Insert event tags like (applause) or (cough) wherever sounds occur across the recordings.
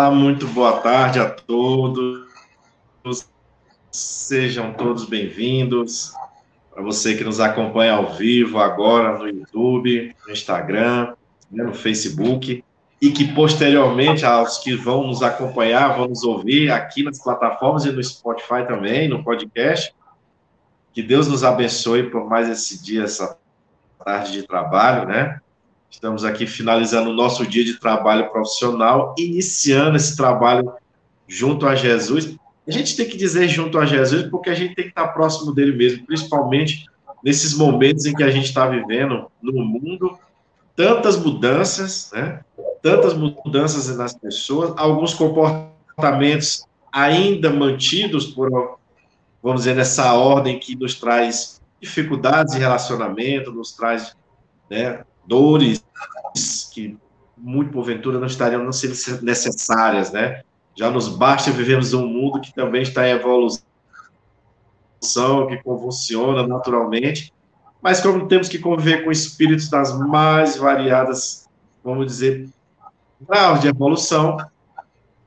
Olá, muito boa tarde a todos. Sejam todos bem-vindos. Para você que nos acompanha ao vivo agora no YouTube, no Instagram, né, no Facebook, e que posteriormente aos que vão nos acompanhar, vão nos ouvir aqui nas plataformas e no Spotify também, no podcast. Que Deus nos abençoe por mais esse dia, essa tarde de trabalho, né? Estamos aqui finalizando o nosso dia de trabalho profissional, iniciando esse trabalho junto a Jesus. A gente tem que dizer junto a Jesus porque a gente tem que estar próximo dele mesmo, principalmente nesses momentos em que a gente está vivendo no mundo, tantas mudanças, né? Tantas mudanças nas pessoas, alguns comportamentos ainda mantidos por, vamos dizer, nessa ordem que nos traz dificuldades de relacionamento, nos traz né, dores que muito porventura não estariam não sendo necessárias, né? Já nos basta vivermos um mundo que também está em evolução, que convulsiona naturalmente, mas como temos que conviver com espíritos das mais variadas, vamos dizer, graus de evolução,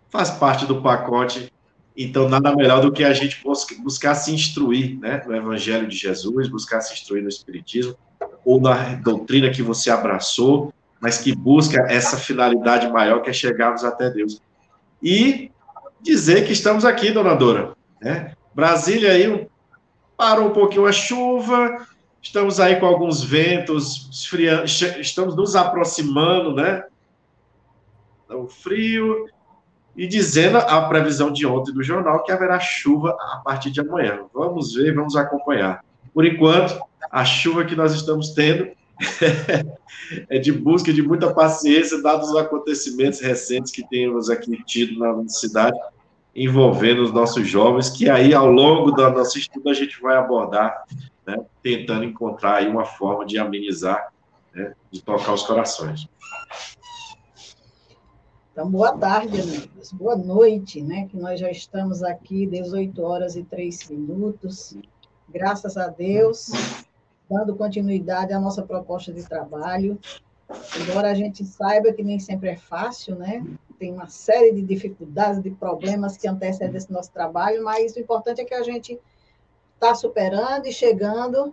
faz parte do pacote. Então, nada melhor do que a gente buscar se instruir né, no Evangelho de Jesus, buscar se instruir no Espiritismo, ou na doutrina que você abraçou, mas que busca essa finalidade maior que é chegarmos até Deus. E dizer que estamos aqui, dona Dora. Né? Brasília aí parou um pouquinho a chuva, estamos aí com alguns ventos esfriando, estamos nos aproximando, né? O frio, e dizendo a previsão de ontem do jornal que haverá chuva a partir de amanhã. Vamos ver, vamos acompanhar. Por enquanto, a chuva que nós estamos tendo (laughs) é de busca de muita paciência, dados os acontecimentos recentes que temos aqui tido na cidade, envolvendo os nossos jovens, que aí, ao longo do nosso estudo, a gente vai abordar, né, tentando encontrar aí uma forma de amenizar, né, de tocar os corações. Então, boa tarde, amigos. Boa noite, né? Que nós já estamos aqui, 18 horas e 3 minutos. Graças a Deus, dando continuidade à nossa proposta de trabalho. Embora a gente saiba que nem sempre é fácil, né? Tem uma série de dificuldades, de problemas que antecedem esse nosso trabalho, mas o importante é que a gente está superando e chegando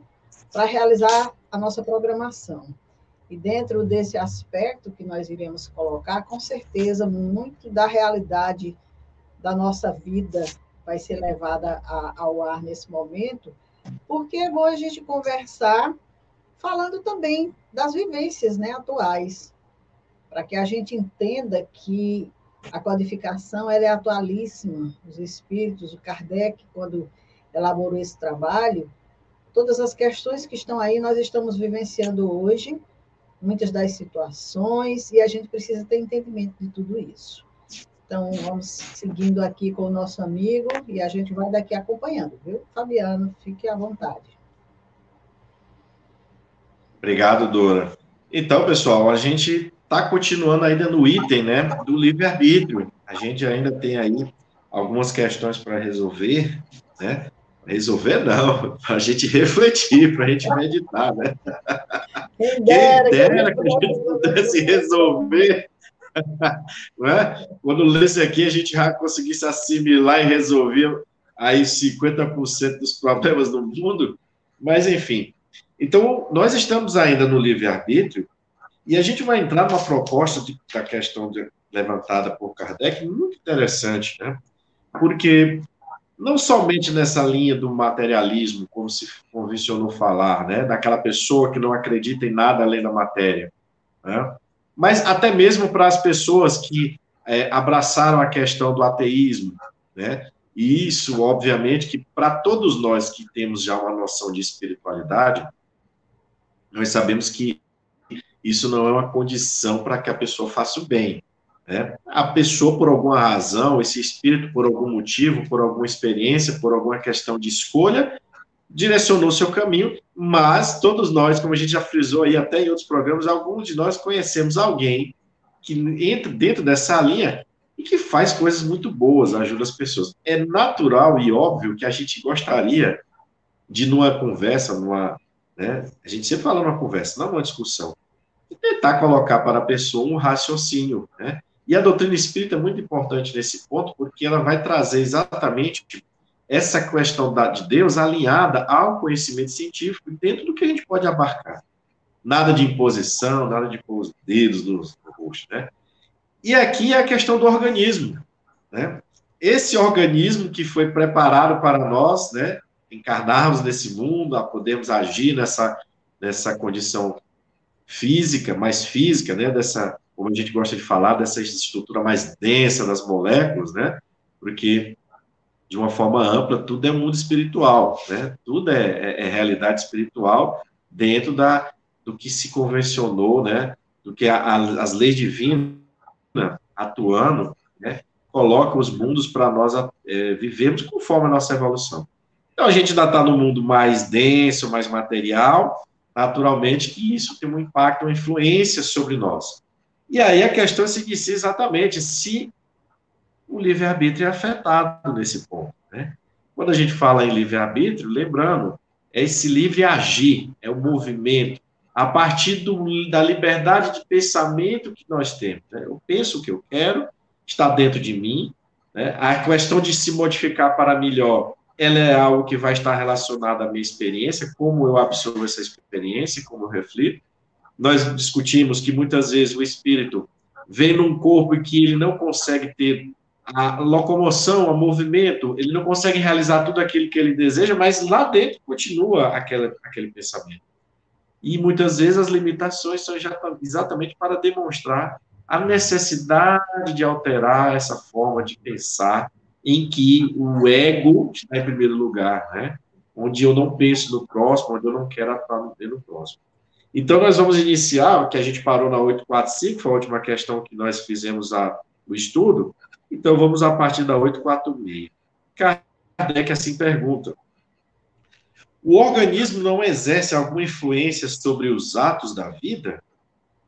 para realizar a nossa programação. E dentro desse aspecto que nós iremos colocar, com certeza, muito da realidade da nossa vida vai ser levada a, ao ar nesse momento, porque é bom a gente conversar falando também das vivências né, atuais, para que a gente entenda que a codificação ela é atualíssima. Os espíritos, o Kardec, quando elaborou esse trabalho, todas as questões que estão aí nós estamos vivenciando hoje, muitas das situações, e a gente precisa ter entendimento de tudo isso. Então, vamos seguindo aqui com o nosso amigo e a gente vai daqui acompanhando, viu? Fabiano, fique à vontade. Obrigado, Dora. Então, pessoal, a gente está continuando ainda no item né, do livre-arbítrio. A gente ainda tem aí algumas questões para resolver, né? Resolver não, (laughs) para a gente refletir, para a gente meditar, né? Quem dera, Quem dera que a gente pudesse resolver é? Quando lesse aqui, a gente já conseguisse assimilar e resolver aí 50% dos problemas do mundo, mas enfim. Então, nós estamos ainda no livre-arbítrio e a gente vai entrar numa proposta de, da questão de, levantada por Kardec muito interessante, né? Porque não somente nessa linha do materialismo, como se convencionou falar, né? Daquela pessoa que não acredita em nada além da matéria, né? Mas até mesmo para as pessoas que é, abraçaram a questão do ateísmo, né? E isso, obviamente, que para todos nós que temos já uma noção de espiritualidade, nós sabemos que isso não é uma condição para que a pessoa faça o bem. Né? A pessoa, por alguma razão, esse espírito, por algum motivo, por alguma experiência, por alguma questão de escolha, direcionou seu caminho, mas todos nós, como a gente já frisou aí até em outros programas, alguns de nós conhecemos alguém que entra dentro dessa linha e que faz coisas muito boas, ajuda as pessoas. É natural e óbvio que a gente gostaria de, numa conversa, numa. Né, a gente sempre fala numa conversa, não numa discussão, tentar colocar para a pessoa um raciocínio, né? E a doutrina espírita é muito importante nesse ponto, porque ela vai trazer exatamente essa questão da, de Deus alinhada ao conhecimento científico dentro do que a gente pode abarcar. Nada de imposição, nada de pôr os dedos no, rosto, né? E aqui é a questão do organismo, né? Esse organismo que foi preparado para nós, né, encarnarmos nesse mundo, a podermos agir nessa, nessa condição física, mais física, né, dessa, como a gente gosta de falar, dessa estrutura mais densa das moléculas, né, porque de uma forma ampla, tudo é mundo espiritual, né? Tudo é, é, é, realidade espiritual dentro da, do que se convencionou, né? Do que a, a, as leis divinas atuando, né? Colocam os mundos para nós é, vivermos conforme a nossa evolução. Então, a gente ainda está no mundo mais denso, mais material, naturalmente que isso tem um impacto, uma influência sobre nós. E aí a questão é seguir exatamente se o livre-arbítrio é afetado nesse ponto. Né? Quando a gente fala em livre-arbítrio, lembrando, é esse livre agir, é o movimento, a partir do, da liberdade de pensamento que nós temos. Né? Eu penso o que eu quero, está dentro de mim, né? a questão de se modificar para melhor, ela é algo que vai estar relacionado à minha experiência, como eu absorvo essa experiência, como eu reflito. Nós discutimos que muitas vezes o espírito vem num corpo que ele não consegue ter a locomoção, o movimento, ele não consegue realizar tudo aquilo que ele deseja, mas lá dentro continua aquela, aquele pensamento. E muitas vezes as limitações são exatamente para demonstrar a necessidade de alterar essa forma de pensar, em que o ego está em primeiro lugar, né? Onde eu não penso no próximo, onde eu não quero atuar no próximo. Então, nós vamos iniciar, que a gente parou na 845, foi a última questão que nós fizemos a, o estudo, então, vamos a partir da 846. Kardec assim pergunta: O organismo não exerce alguma influência sobre os atos da vida?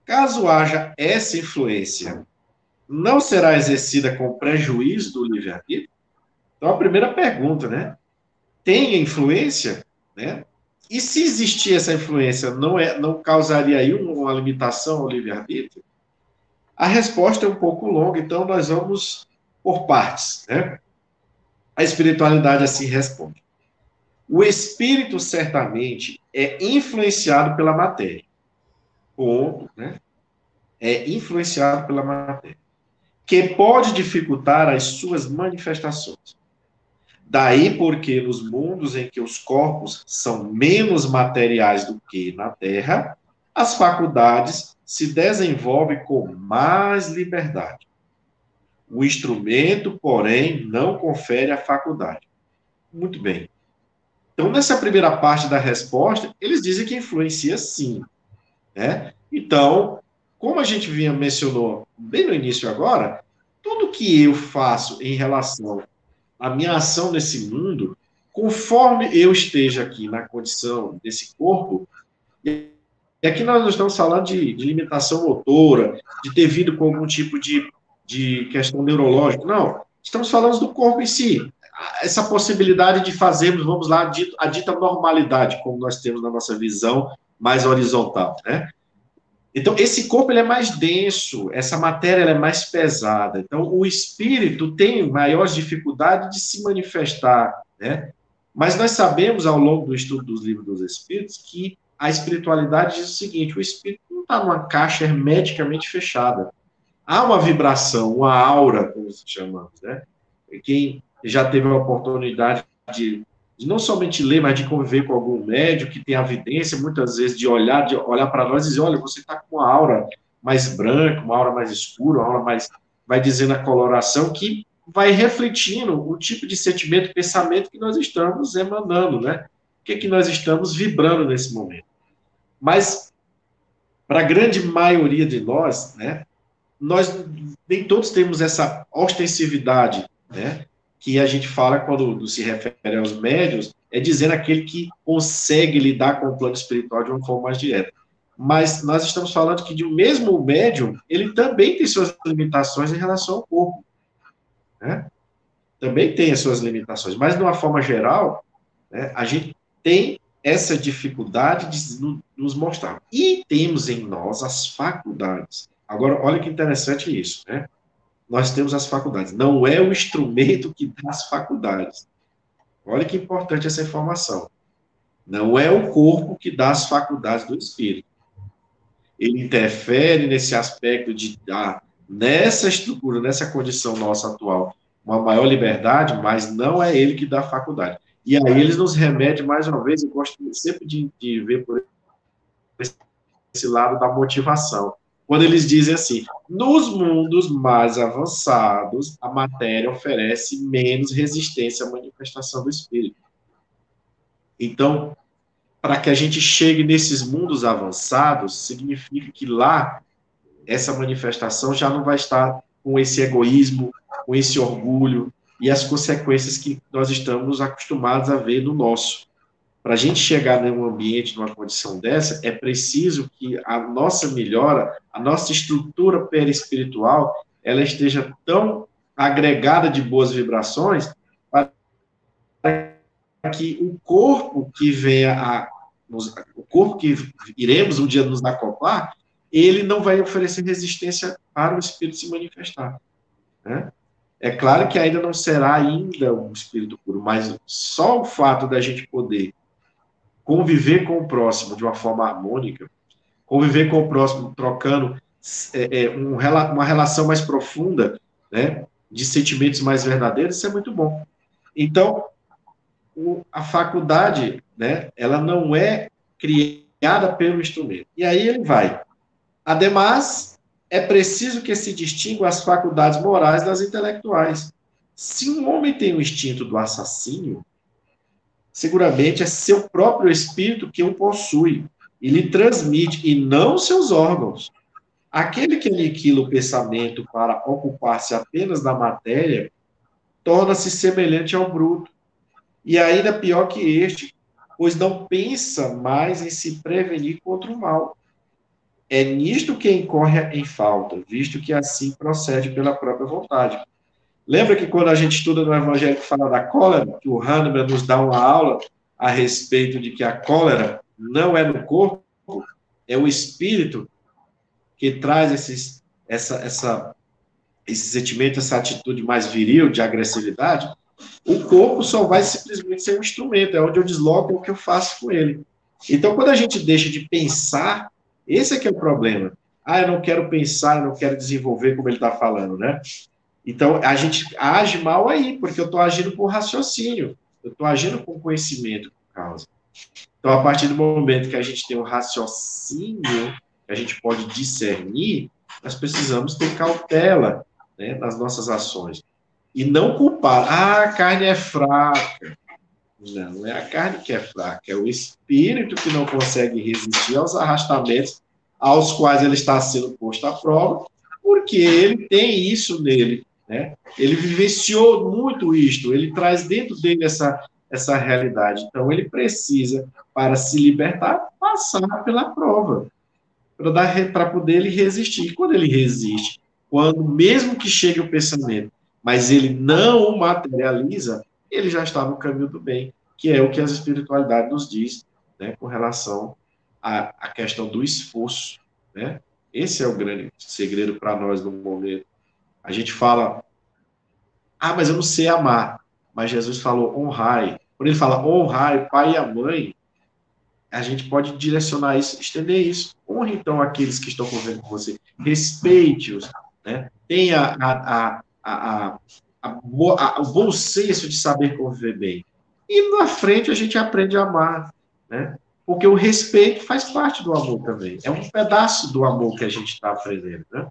Caso haja essa influência, não será exercida com prejuízo do livre-arbítrio? Então, a primeira pergunta, né? Tem influência, né? E se existir essa influência, não, é, não causaria aí uma limitação ao livre-arbítrio? A resposta é um pouco longa, então nós vamos por partes. Né? A espiritualidade assim responde. O espírito certamente é influenciado pela matéria. Ponto, né? É influenciado pela matéria. Que pode dificultar as suas manifestações. Daí porque nos mundos em que os corpos são menos materiais do que na Terra, as faculdades se desenvolvem com mais liberdade. O instrumento, porém, não confere a faculdade. Muito bem. Então, nessa primeira parte da resposta, eles dizem que influencia sim. Né? Então, como a gente vinha mencionou bem no início agora, tudo que eu faço em relação à minha ação nesse mundo, conforme eu esteja aqui na condição desse corpo, e aqui nós não estamos falando de, de limitação motora, de ter vindo com algum tipo de de questão neurológica, não. Estamos falando do corpo em si. Essa possibilidade de fazermos, vamos lá, a dita normalidade, como nós temos na nossa visão mais horizontal, né? Então, esse corpo ele é mais denso, essa matéria é mais pesada. Então, o espírito tem maiores dificuldades de se manifestar, né? Mas nós sabemos, ao longo do estudo dos livros dos espíritos, que a espiritualidade diz o seguinte: o espírito não está numa caixa hermeticamente fechada há uma vibração, uma aura, como se chama, né? Quem já teve a oportunidade de, de, não somente ler, mas de conviver com algum médico que tem a evidência, muitas vezes, de olhar, de olhar para nós e dizer, olha, você está com uma aura mais branca, uma aura mais escura, uma aura mais, vai dizendo a coloração que vai refletindo o tipo de sentimento, pensamento que nós estamos emanando, né? O que, é que nós estamos vibrando nesse momento. Mas, para a grande maioria de nós, né, nós nem todos temos essa ostensividade, né? Que a gente fala quando se refere aos médios, é dizer aquele que consegue lidar com o plano espiritual de uma forma mais direta. Mas nós estamos falando que de um mesmo médium, ele também tem suas limitações em relação ao corpo, né? Também tem as suas limitações, mas de uma forma geral, né, a gente tem essa dificuldade de nos mostrar. E temos em nós as faculdades. Agora, olha que interessante isso, né? nós temos as faculdades. Não é o instrumento que dá as faculdades. Olha que importante essa informação. Não é o corpo que dá as faculdades do espírito. Ele interfere nesse aspecto de dar, nessa estrutura, nessa condição nossa atual, uma maior liberdade, mas não é ele que dá a faculdade. E aí eles nos remetem, mais uma vez, eu gosto sempre de, de ver por esse lado da motivação. Quando eles dizem assim, nos mundos mais avançados, a matéria oferece menos resistência à manifestação do espírito. Então, para que a gente chegue nesses mundos avançados, significa que lá essa manifestação já não vai estar com esse egoísmo, com esse orgulho e as consequências que nós estamos acostumados a ver no nosso. Para a gente chegar num ambiente, numa condição dessa, é preciso que a nossa melhora, a nossa estrutura perispiritual, ela esteja tão agregada de boas vibrações para que o corpo que venha a nos, o corpo que iremos um dia nos acoplar, ele não vai oferecer resistência para o espírito se manifestar. Né? É claro que ainda não será ainda um espírito puro, mas só o fato da gente poder conviver com o próximo de uma forma harmônica, conviver com o próximo trocando é, é, um, uma relação mais profunda, né, de sentimentos mais verdadeiros, isso é muito bom. Então, o, a faculdade, né, ela não é criada pelo instrumento. E aí ele vai. Ademais, é preciso que se distingam as faculdades morais das intelectuais. Se um homem tem o instinto do assassínio, seguramente é seu próprio espírito que o possui e lhe transmite, e não seus órgãos. Aquele que aniquila o pensamento para ocupar-se apenas da matéria, torna-se semelhante ao bruto, e ainda pior que este, pois não pensa mais em se prevenir contra o mal. É nisto que incorre em falta, visto que assim procede pela própria vontade. Lembra que quando a gente estuda no Evangelho que fala da cólera, que o Hahnemann nos dá uma aula a respeito de que a cólera não é no corpo, é o espírito que traz esses, essa, essa, esse sentimento, essa atitude mais viril de agressividade, o corpo só vai simplesmente ser um instrumento, é onde eu desloco o que eu faço com ele. Então, quando a gente deixa de pensar, esse é que é o problema. Ah, eu não quero pensar, eu não quero desenvolver como ele está falando, né? Então, a gente age mal aí, porque eu estou agindo com raciocínio, eu estou agindo com conhecimento, por causa. Então, a partir do momento que a gente tem um raciocínio, que a gente pode discernir, nós precisamos ter cautela né, nas nossas ações. E não culpar. Ah, a carne é fraca. Não, não é a carne que é fraca, é o espírito que não consegue resistir aos arrastamentos aos quais ele está sendo posto à prova, porque ele tem isso nele. Né? Ele vivenciou muito isto, ele traz dentro dele essa, essa realidade. Então, ele precisa, para se libertar, passar pela prova, para poder ele resistir. E quando ele resiste, quando mesmo que chegue o pensamento, mas ele não o materializa, ele já está no caminho do bem, que é o que as espiritualidades nos diz, né, com relação à, à questão do esforço, né? Esse é o grande segredo para nós no momento. A gente fala, ah, mas eu não sei amar. Mas Jesus falou honrai. Quando ele fala honrai pai e a mãe, a gente pode direcionar isso, estender isso. Honre, então, aqueles que estão convivendo com você. Respeite-os. Né? Tenha a, a, a, o bom senso de saber conviver bem. E na frente a gente aprende a amar, né? Porque o respeito faz parte do amor também. É um pedaço do amor que a gente está aprendendo, né?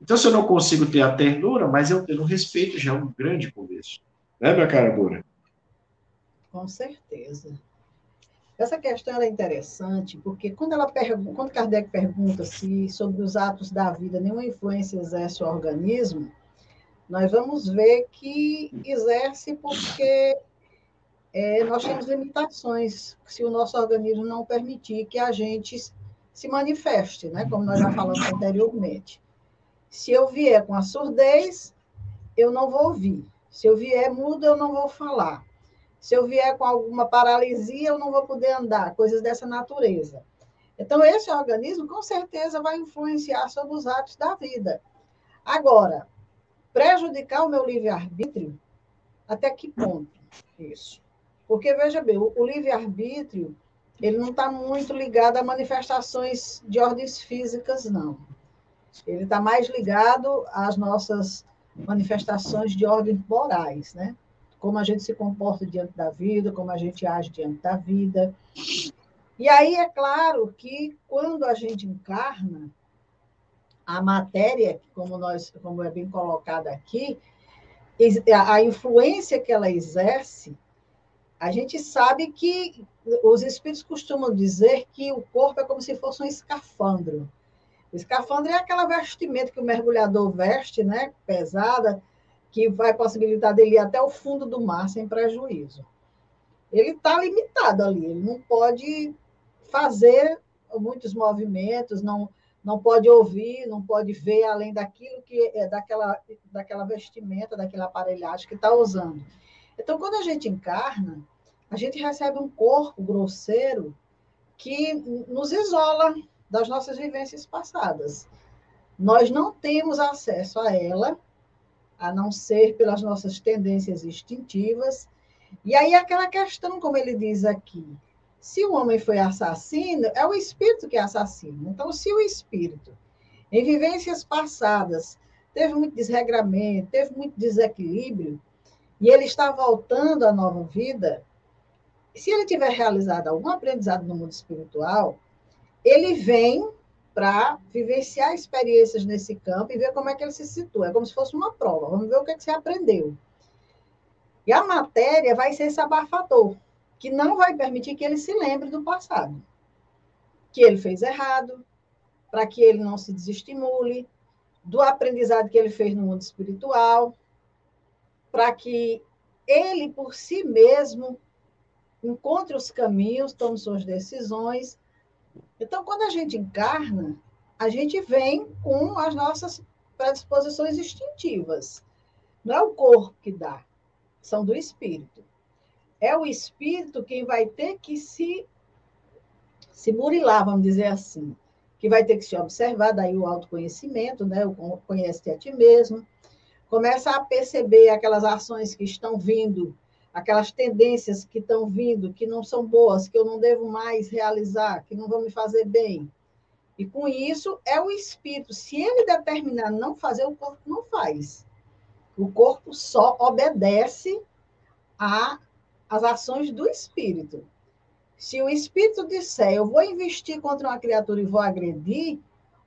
Então, se eu não consigo ter a ternura, mas eu tendo respeito já é um grande começo. Né, minha cara dura? Com certeza. Essa questão é interessante, porque quando, ela pergunta, quando Kardec pergunta se sobre os atos da vida nenhuma influência exerce o organismo, nós vamos ver que exerce porque é, nós temos limitações, se o nosso organismo não permitir que a gente se manifeste, né? como nós já falamos anteriormente. Se eu vier com a surdez, eu não vou ouvir. Se eu vier mudo, eu não vou falar. Se eu vier com alguma paralisia, eu não vou poder andar, coisas dessa natureza. Então, esse organismo, com certeza, vai influenciar sobre os atos da vida. Agora, prejudicar o meu livre-arbítrio? Até que ponto isso? Porque, veja bem, o, livre-arbítrio, ele não está muito ligado a manifestações de ordens físicas, não. Ele está mais ligado às nossas manifestações de ordem morais, né? Como a gente se comporta diante da vida, como a gente age diante da vida. E aí é claro que quando a gente encarna, a matéria, como nós, como é bem colocada aqui, a influência que ela exerce, a gente sabe que os espíritos costumam dizer que o corpo é como se fosse um escafandro. O escafandro é aquela vestimenta que o mergulhador veste, né, pesada, que vai possibilitar dele ir até o fundo do mar sem prejuízo. Ele está limitado ali, ele não pode fazer muitos movimentos, não, não pode ouvir, não pode ver além daquilo que é daquela, daquela vestimenta, daquela aparelhagem que está usando. Então, quando a gente encarna, a gente recebe um corpo grosseiro que nos isola das nossas vivências passadas. Nós não temos acesso a ela, a não ser pelas nossas tendências instintivas. E aí, aquela questão, como ele diz aqui, se o homem foi assassino, é o espírito que é assassino. Então, se o espírito, em vivências passadas, teve muito desregramento, teve muito desequilíbrio, e ele está voltando à nova vida, se ele tiver realizado algum aprendizado no mundo espiritual, ele vem para vivenciar experiências nesse campo e ver como é que ele se situa. É como se fosse uma prova. Vamos ver o que, é que você aprendeu. E a matéria vai ser esse abafador que não vai permitir que ele se lembre do passado, que ele fez errado, para que ele não se desestimule, do aprendizado que ele fez no mundo espiritual, para que ele por si mesmo encontre os caminhos, tome suas decisões. Então, quando a gente encarna, a gente vem com as nossas predisposições instintivas. Não é o corpo que dá, são do espírito é o espírito quem vai ter que se, se murilar, vamos dizer assim, que vai ter que se observar, daí o autoconhecimento, né? o conhece a ti mesmo, começa a perceber aquelas ações que estão vindo, aquelas tendências que estão vindo, que não são boas, que eu não devo mais realizar, que não vão me fazer bem. E com isso é o espírito. Se ele determinar não fazer, o corpo não faz. O corpo só obedece as ações do espírito. Se o espírito disser, eu vou investir contra uma criatura e vou agredir,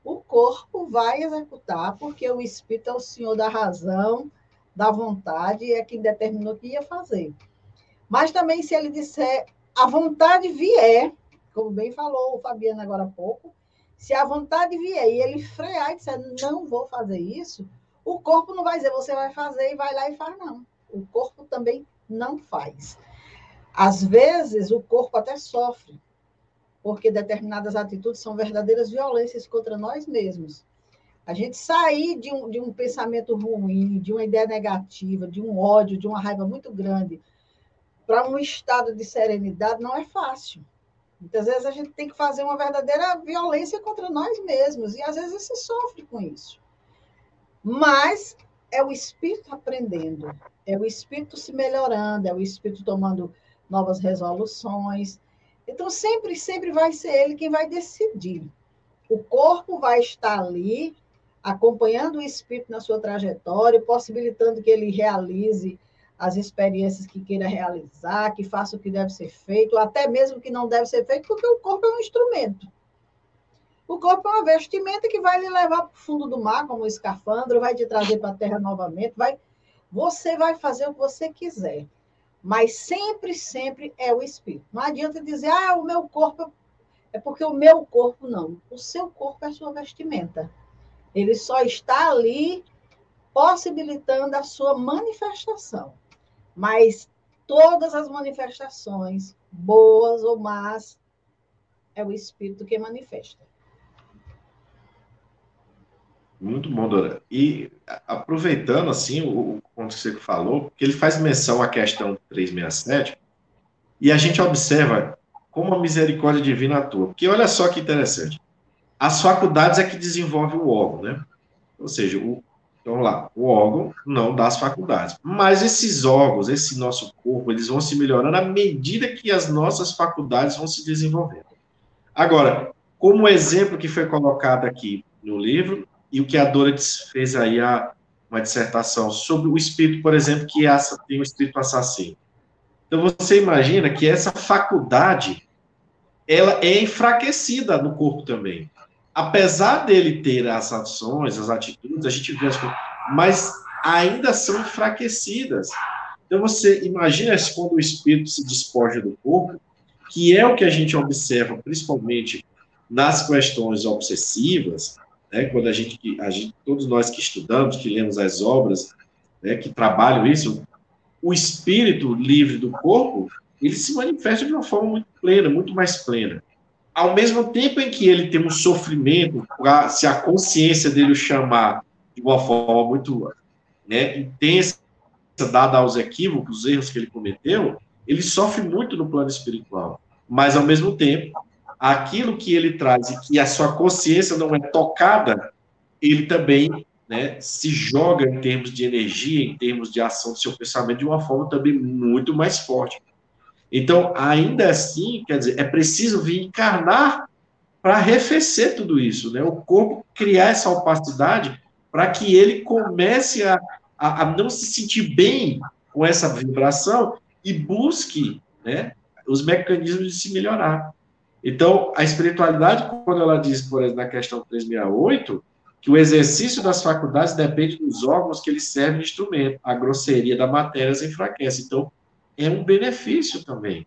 o corpo vai executar, porque o espírito é o senhor da razão, da vontade, é quem determinou que ia fazer. Mas também, se ele disser, a vontade vier, como bem falou o Fabiano agora há pouco, se a vontade vier e ele frear e disser, não vou fazer isso, o corpo não vai dizer, você vai fazer e vai lá e faz, não. O corpo também não faz. Às vezes, o corpo até sofre, porque determinadas atitudes são verdadeiras violências contra nós mesmos. A gente sair de um, de um pensamento ruim, de uma ideia negativa, de um ódio, de uma raiva muito grande, para um estado de serenidade não é fácil. Muitas vezes a gente tem que fazer uma verdadeira violência contra nós mesmos, e às vezes se sofre com isso. Mas é o espírito aprendendo, é o espírito se melhorando, é o espírito tomando novas resoluções. Então, sempre, sempre vai ser ele quem vai decidir. O corpo vai estar ali, acompanhando o espírito na sua trajetória, possibilitando que ele realize as experiências que queira realizar, que faça o que deve ser feito, até mesmo o que não deve ser feito, porque o corpo é um instrumento. O corpo é uma vestimenta que vai lhe levar para o fundo do mar, como o escafandro, vai te trazer para a terra novamente, vai, você vai fazer o que você quiser. Mas sempre, sempre é o espírito. Não adianta dizer, ah, o meu corpo é porque o meu corpo não. O seu corpo é a sua vestimenta. Ele só está ali possibilitando a sua manifestação. Mas todas as manifestações, boas ou más, é o espírito que manifesta. Muito bom, Dora. E aproveitando assim o, ponto que você falou, que ele faz menção à questão 367, e a gente observa como a misericórdia divina atua. Porque olha só que interessante. As faculdades é que desenvolve o órgão, né? Ou seja, o, Então, lá, o órgão não dá as faculdades. Mas esses órgãos, esse nosso corpo, eles vão se melhorando à medida que as nossas faculdades vão se desenvolvendo. Agora, como exemplo que foi colocado aqui no livro, e o que a Dora fez aí a, uma dissertação sobre o espírito, por exemplo, que é, tem o espírito assassino. Então, você imagina que essa faculdade, ela é enfraquecida no corpo também apesar dele ter as ações, as atitudes, a gente vê as coisas, mas ainda são enfraquecidas. Então você imagina quando o espírito se despoja do corpo, que é o que a gente observa principalmente nas questões obsessivas, né, quando a gente, a gente, todos nós que estudamos, que lemos as obras, né, que trabalham isso, o espírito livre do corpo, ele se manifesta de uma forma muito plena, muito mais plena ao mesmo tempo em que ele tem um sofrimento, se a consciência dele o chamar de uma forma muito né, intensa, dada aos equívocos, os erros que ele cometeu, ele sofre muito no plano espiritual. Mas, ao mesmo tempo, aquilo que ele traz e que a sua consciência não é tocada, ele também né, se joga em termos de energia, em termos de ação do seu pensamento, de uma forma também muito mais forte. Então, ainda assim, quer dizer, é preciso vir encarnar para arrefecer tudo isso, né? O corpo criar essa opacidade para que ele comece a, a, a, não se sentir bem com essa vibração e busque, né, os mecanismos de se melhorar. Então, a espiritualidade, quando ela diz, por exemplo, na questão 368, que o exercício das faculdades depende dos órgãos que eles servem de instrumento, a grosseria da matéria as enfraquece. Então, é um benefício também.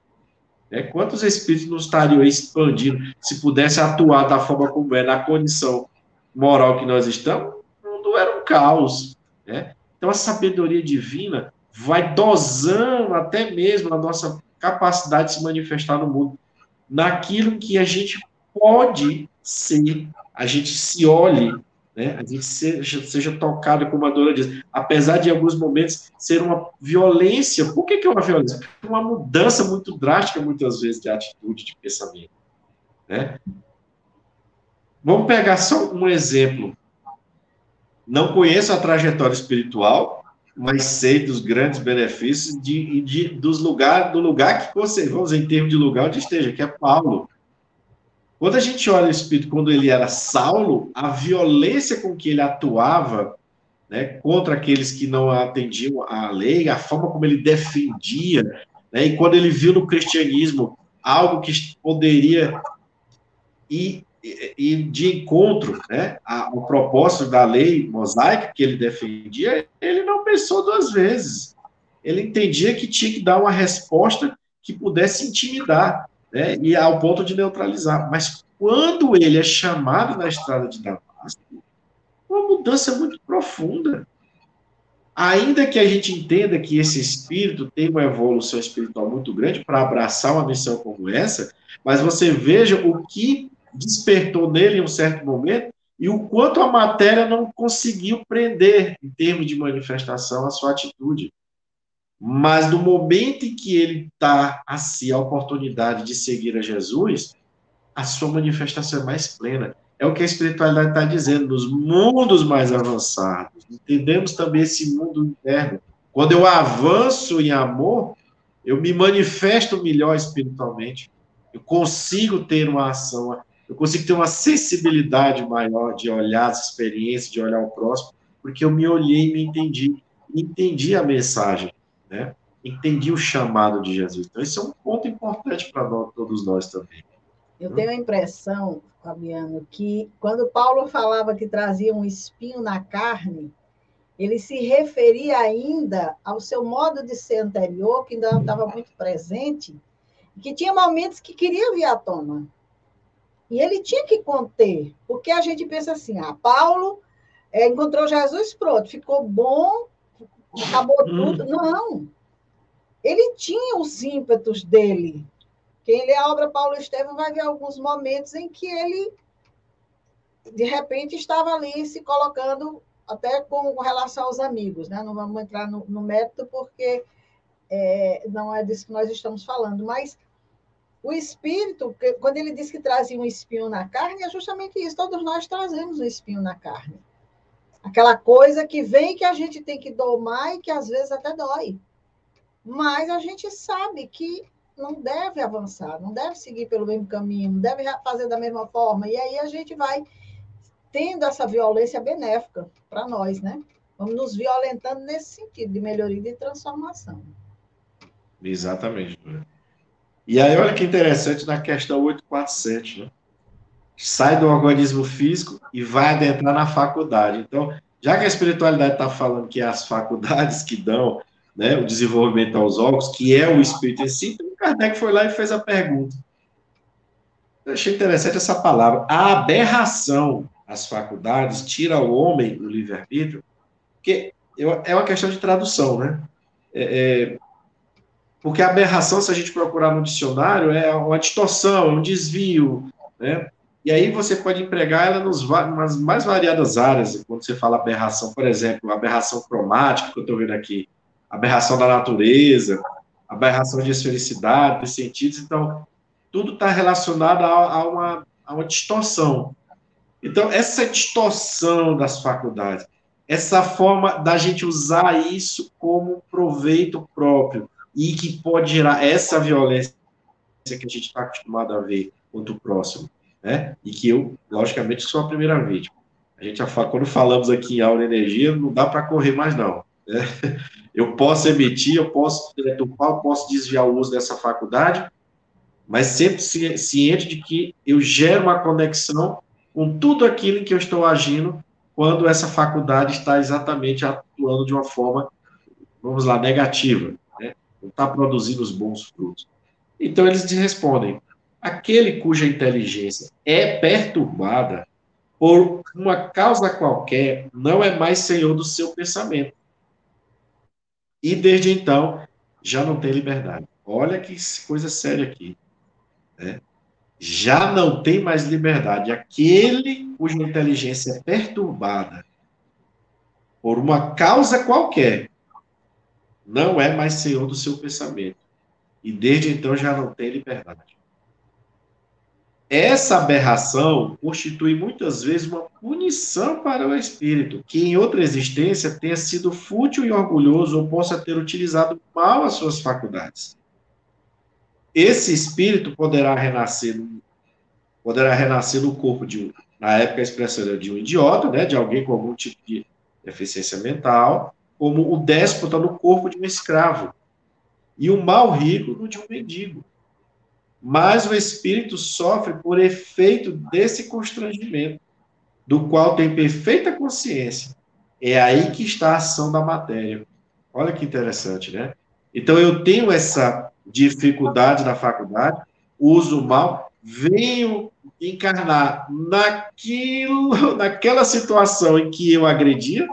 Né? Quantos espíritos não estariam expandindo se pudesse atuar da forma como é, na condição moral que nós estamos? O mundo era um caos. Né? Então, a sabedoria divina vai dosando até mesmo a nossa capacidade de se manifestar no mundo, naquilo que a gente pode ser, a gente se olhe né? A gente seja, seja tocado, como a Dora diz, apesar de em alguns momentos ser uma violência. Por que, que é uma violência? Uma mudança muito drástica, muitas vezes, de atitude, de pensamento. Né? Vamos pegar só um exemplo. Não conheço a trajetória espiritual, mas sei dos grandes benefícios de, de dos lugar, do lugar que você, vamos em termos de lugar onde esteja, que é Paulo. Quando a gente olha o Espírito, quando ele era Saulo, a violência com que ele atuava né, contra aqueles que não atendiam à lei, a forma como ele defendia, né, e quando ele viu no cristianismo algo que poderia ir, ir de encontro né, ao propósito da lei mosaica que ele defendia, ele não pensou duas vezes. Ele entendia que tinha que dar uma resposta que pudesse intimidar né, e ao ponto de neutralizar. Mas quando ele é chamado na estrada de Damasco, uma mudança muito profunda. Ainda que a gente entenda que esse espírito tem uma evolução espiritual muito grande para abraçar uma missão como essa, mas você veja o que despertou nele em um certo momento e o quanto a matéria não conseguiu prender, em termos de manifestação, a sua atitude. Mas no momento em que ele está assim, a oportunidade de seguir a Jesus, a sua manifestação é mais plena. É o que a espiritualidade está dizendo, nos mundos mais avançados. Entendemos também esse mundo interno. Quando eu avanço em amor, eu me manifesto melhor espiritualmente. Eu consigo ter uma ação, eu consigo ter uma sensibilidade maior de olhar as experiências, de olhar o próximo, porque eu me olhei e me entendi. Entendi a mensagem né? Entendi o chamado de Jesus. Então, esse é um ponto importante para todos nós também. Eu tenho a impressão, Fabiano, que quando Paulo falava que trazia um espinho na carne, ele se referia ainda ao seu modo de ser anterior, que ainda estava muito presente, que tinha momentos que queria vir à tona. E ele tinha que conter, porque a gente pensa assim, ah, Paulo é, encontrou Jesus, pronto, ficou bom, acabou hum. tudo. Não. Ele tinha os ímpetos dele. Quem lê a obra Paulo Estevam vai ver alguns momentos em que ele, de repente, estava ali se colocando até com relação aos amigos, né? Não vamos entrar no, no método porque é, não é disso que nós estamos falando, mas o espírito, quando ele diz que trazia um espinho na carne, é justamente isso. Todos nós trazemos um espinho na carne. Aquela coisa que vem que a gente tem que domar e que às vezes até dói. Mas a gente sabe que não deve avançar, não deve seguir pelo mesmo caminho, não deve fazer da mesma forma. E aí a gente vai tendo essa violência benéfica para nós, né? Vamos nos violentando nesse sentido de melhoria e de transformação. Exatamente. E aí, olha que interessante na questão 847, né? Sai do organismo físico e vai adentrar na faculdade. Então, já que a espiritualidade está falando que é as faculdades que dão né, o desenvolvimento aos órgãos, que é o espírito em si, então o Kardec foi lá e fez a pergunta. Eu achei interessante essa palavra. A aberração às faculdades tira ao homem o livre-arbítrio, porque é uma questão de tradução, né? É, é, porque a aberração, se a gente procurar no dicionário, é uma distorção, é um desvio, né? E aí você pode empregar ela nos, nas mais variadas áreas, quando você fala aberração, por exemplo, aberração cromática, que eu estou vendo aqui, aberração da natureza, aberração de esfericidade, dos sentidos, então, tudo está relacionado a, a, uma, a uma distorção. Então, essa distorção das faculdades, essa forma da gente usar isso como proveito próprio, e que pode gerar essa violência que a gente está acostumado a ver contra o próximo, né? E que eu, logicamente, sou a primeira vítima. A gente, quando falamos aqui em aula energia, não dá para correr mais, não. Né? (laughs) Eu posso emitir, eu posso deturpar, eu posso desviar o uso dessa faculdade, mas sempre ciente de que eu gero uma conexão com tudo aquilo em que eu estou agindo quando essa faculdade está exatamente atuando de uma forma, vamos lá, negativa não está produzindo os bons frutos. Então eles respondem: aquele cuja inteligência é perturbada por uma causa qualquer não é mais senhor do seu pensamento. E desde então já não tem liberdade. Olha que coisa séria aqui. Né? Já não tem mais liberdade. Aquele cuja inteligência é perturbada por uma causa qualquer não é mais senhor do seu pensamento. E desde então já não tem liberdade. Essa aberração constitui muitas vezes uma punição para o espírito, que em outra existência tenha sido fútil e orgulhoso ou possa ter utilizado mal as suas faculdades. Esse espírito poderá renascer, poderá renascer no corpo de um, na época a expressão era de um idiota, né, de alguém com algum tipo de deficiência mental, como o déspota no corpo de um escravo e o mal rico no de um mendigo. Mas o espírito sofre por efeito desse constrangimento, do qual tem perfeita consciência. É aí que está a ação da matéria. Olha que interessante, né? Então eu tenho essa dificuldade na faculdade, uso mal, venho encarnar naquilo, (laughs) naquela situação em que eu agredia,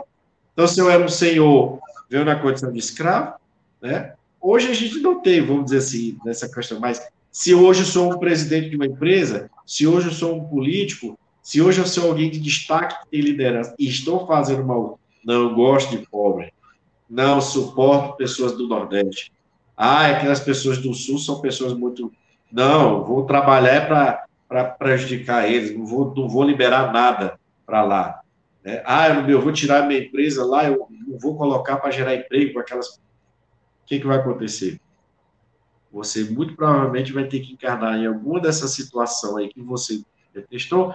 então, se eu era um senhor, veio na condição de escravo, né? Hoje a gente não tem, vamos dizer assim, nessa questão, mas se hoje eu sou um presidente de uma empresa, se hoje eu sou um político, se hoje eu sou alguém de destaque que tem liderança e estou fazendo mal, não gosto de pobre, não suporto pessoas do Nordeste. Ah, aquelas pessoas do Sul são pessoas muito. Não, vou trabalhar para prejudicar eles, não vou, não vou liberar nada para lá. É, ah, eu vou tirar minha empresa lá, eu não vou colocar para gerar emprego com aquelas. O que, que vai acontecer? Você muito provavelmente vai ter que encarnar em alguma dessa situação aí que você testou,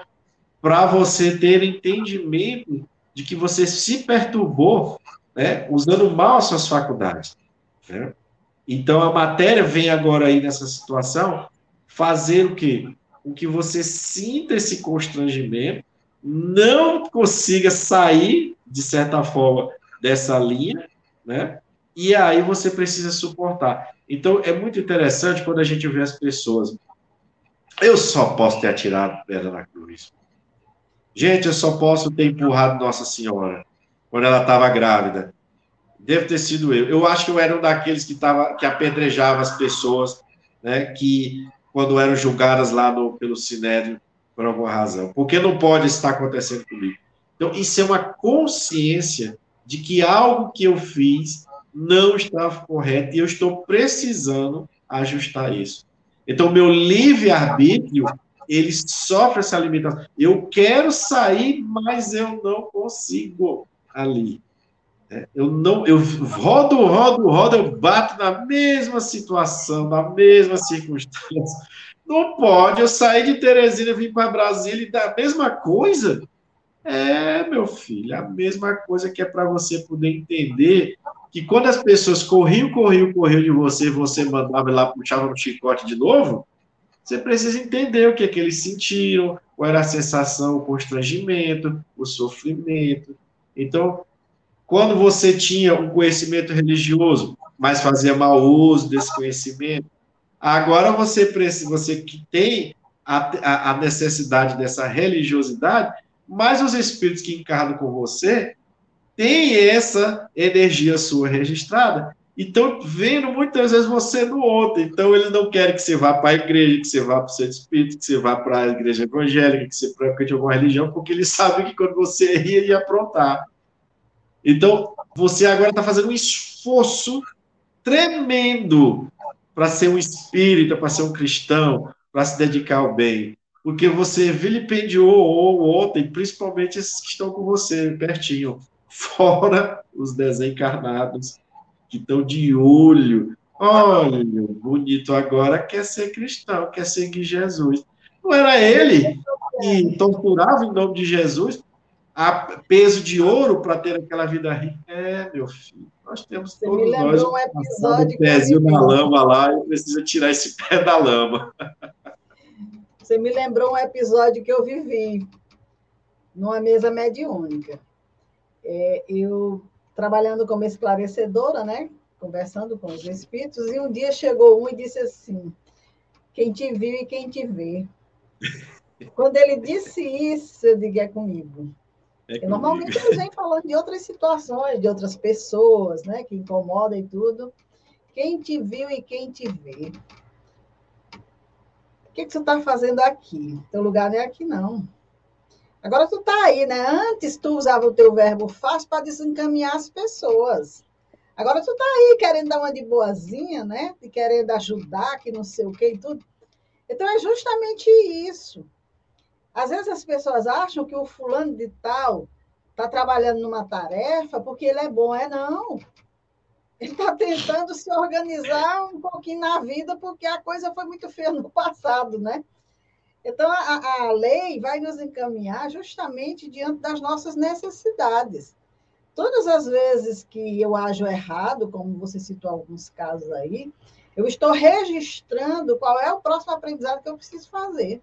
para você ter entendimento de que você se perturbou, né, usando mal as suas faculdades. Né? Então a matéria vem agora aí nessa situação fazer o quê? O que você sinta esse constrangimento não consiga sair, de certa forma, dessa linha, né? E aí você precisa suportar. Então, é muito interessante quando a gente vê as pessoas. Eu só posso ter atirado pedra na cruz. Gente, eu só posso ter empurrado Nossa Senhora quando ela estava grávida. Deve ter sido eu. Eu acho que eu era um daqueles que, tava, que apedrejava as pessoas, né, que quando eram julgadas lá no, pelo Sinédrio, por alguma razão. Porque não pode estar acontecendo comigo. Então, isso é uma consciência de que algo que eu fiz não estava correto e eu estou precisando ajustar isso. Então, meu livre-arbítrio, ele sofre essa limitação. Eu quero sair, mas eu não consigo ali. É, eu não, eu rodo, rodo, rodo, eu bato na mesma situação, na mesma circunstância. Não pode eu sair de Teresina vir para Brasília e dar a mesma coisa. É, meu filho, a mesma coisa que é para você poder entender que quando as pessoas corriam, corriam, corriam de você, você mandava lá, puxava no chicote de novo, você precisa entender o que é que eles sentiram, qual era a sensação, o constrangimento, o sofrimento. Então, quando você tinha um conhecimento religioso, mas fazia mau uso desse conhecimento, agora você precisa, você que tem a, a necessidade dessa religiosidade, mas os espíritos que encarnam com você têm essa energia sua registrada então, vendo muitas vezes você no outro. Então, eles não querem que você vá para a igreja, que você vá para o centro espírita, que você vá para a igreja evangélica, que você pratique alguma religião, porque eles (laughs) sabem que quando você ia, ia aprontar. Então, você agora está fazendo um esforço tremendo para ser um espírita, para ser um cristão, para se dedicar ao bem. Porque você vilipendiou o outro, e principalmente esses que estão com você pertinho, fora os desencarnados que estão de olho. Olha, bonito agora quer ser cristão, quer seguir Jesus. Não era ele que torturava em nome de Jesus a peso de ouro para ter aquela vida rica? É, meu filho, nós temos Você todos nós um episódio pezinho na lama lá, eu preciso tirar esse (laughs) pé da lama. Você me lembrou um episódio que eu vivi numa mesa mediúnica. É, eu trabalhando como esclarecedora, né? Conversando com os espíritos, e um dia chegou um e disse assim: quem te viu e quem te vê. (laughs) Quando ele disse isso, eu digo, é comigo. É comigo. Normalmente eles vêm falando de outras situações, de outras pessoas, né? Que incomodam e tudo. Quem te viu e quem te vê. O que, que você está fazendo aqui? Teu lugar não é aqui, não. Agora tu tá aí, né? Antes tu usava o teu verbo fácil para desencaminhar as pessoas. Agora tu tá aí querendo dar uma de boazinha, né? De querendo ajudar, que não sei o quê e tudo. Então é justamente isso. Às vezes as pessoas acham que o fulano de tal está trabalhando numa tarefa porque ele é bom. É não. Ele está tentando se organizar um pouquinho na vida porque a coisa foi muito feia no (laughs) passado, né? Então, a, a lei vai nos encaminhar justamente diante das nossas necessidades. Todas as vezes que eu ajo errado, como você citou alguns casos aí, eu estou registrando qual é o próximo aprendizado que eu preciso fazer.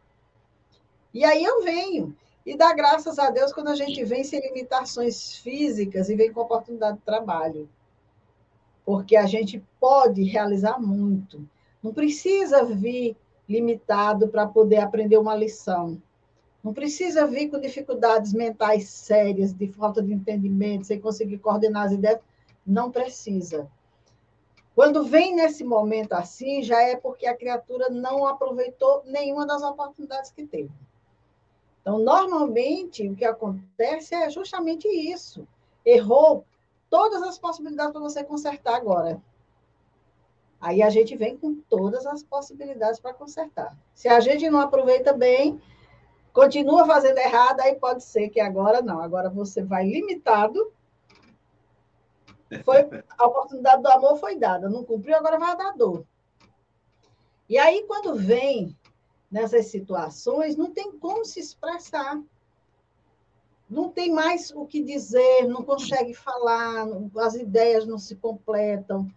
E aí eu venho. E dá graças a Deus quando a gente vem sem limitações físicas e vem com oportunidade de trabalho. Porque a gente pode realizar muito. Não precisa vir limitado para poder aprender uma lição. Não precisa vir com dificuldades mentais sérias, de falta de entendimento, sem conseguir coordenar as ideias. Não precisa. Quando vem nesse momento assim, já é porque a criatura não aproveitou nenhuma das oportunidades que teve. Então, normalmente, o que acontece é justamente isso. Errou todas as possibilidades para você consertar agora. Aí a gente vem com todas as possibilidades para consertar. Se a gente não aproveita bem, continua fazendo errado, aí pode ser que agora não. Agora você vai limitado. Foi, a oportunidade do amor foi dada, não cumpriu, agora vai dar dor. E aí, quando vem nessas situações, não tem como se expressar. Não tem mais o que dizer, não consegue falar, as ideias não se completam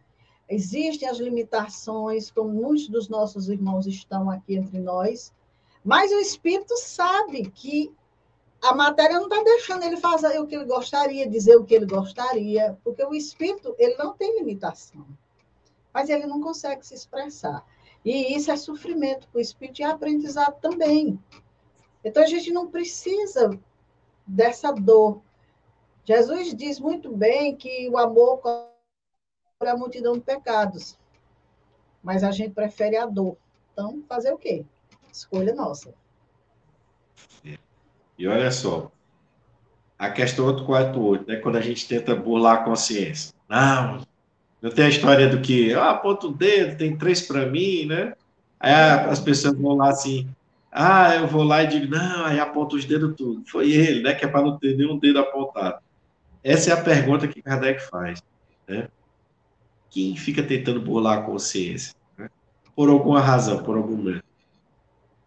Existem as limitações, como muitos dos nossos irmãos estão aqui entre nós, mas o espírito sabe que a matéria não está deixando ele fazer o que ele gostaria, dizer o que ele gostaria, porque o espírito ele não tem limitação, mas ele não consegue se expressar. E isso é sofrimento para o espírito e é aprendizado também. Então a gente não precisa dessa dor. Jesus diz muito bem que o amor para a multidão de pecados. Mas a gente prefere a dor. Então, fazer o quê? Escolha nossa. E olha só, a questão 848, né? Quando a gente tenta burlar a consciência. Não, não tem a história do que, ah, aponta o dedo, tem três para mim, né? Aí as pessoas vão lá assim, Ah, eu vou lá e digo, não, aí aponta os dedos tudo. Foi ele, né? Que é para não ter nenhum dedo apontado. Essa é a pergunta que Kardec faz. Né? Quem fica tentando burlar a consciência? Né? Por alguma razão, por algum.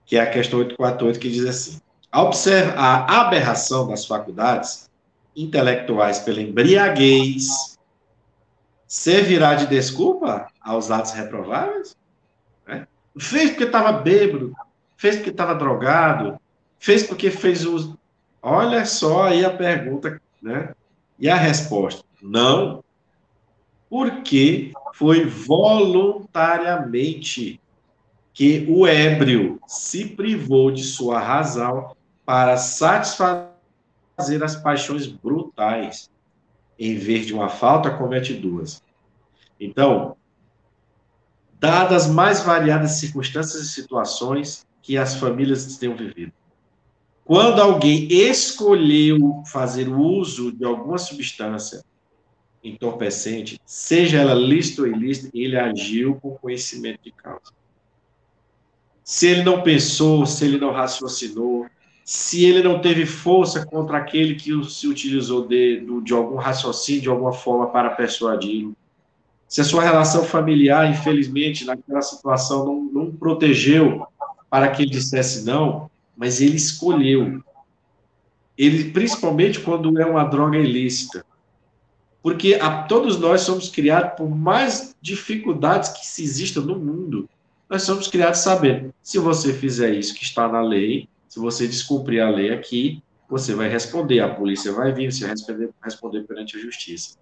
Que é a questão 848 que diz assim: a, observa, a aberração das faculdades intelectuais pela embriaguez servirá de desculpa aos atos reprováveis? Né? Fez porque estava bêbado, fez porque estava drogado, fez porque fez uso. Olha só aí a pergunta, né? E a resposta: não, porque foi voluntariamente que o ébrio se privou de sua razão para satisfazer as paixões brutais. Em vez de uma falta, comete duas. Então, dadas as mais variadas circunstâncias e situações que as famílias tenham vivido, quando alguém escolheu fazer uso de alguma substância entorpecente, seja ela lícita ou ilícita, ele agiu com conhecimento de causa. Se ele não pensou, se ele não raciocinou, se ele não teve força contra aquele que se utilizou de, de algum raciocínio, de alguma forma, para persuadi-lo, se a sua relação familiar, infelizmente, naquela situação não, não protegeu para que ele dissesse não, mas ele escolheu. Ele, principalmente quando é uma droga ilícita. Porque a, todos nós somos criados por mais dificuldades que se existam no mundo. Nós somos criados sabendo, se você fizer isso que está na lei, se você descumprir a lei aqui, você vai responder, a polícia vai vir, você vai responder, responder perante a justiça.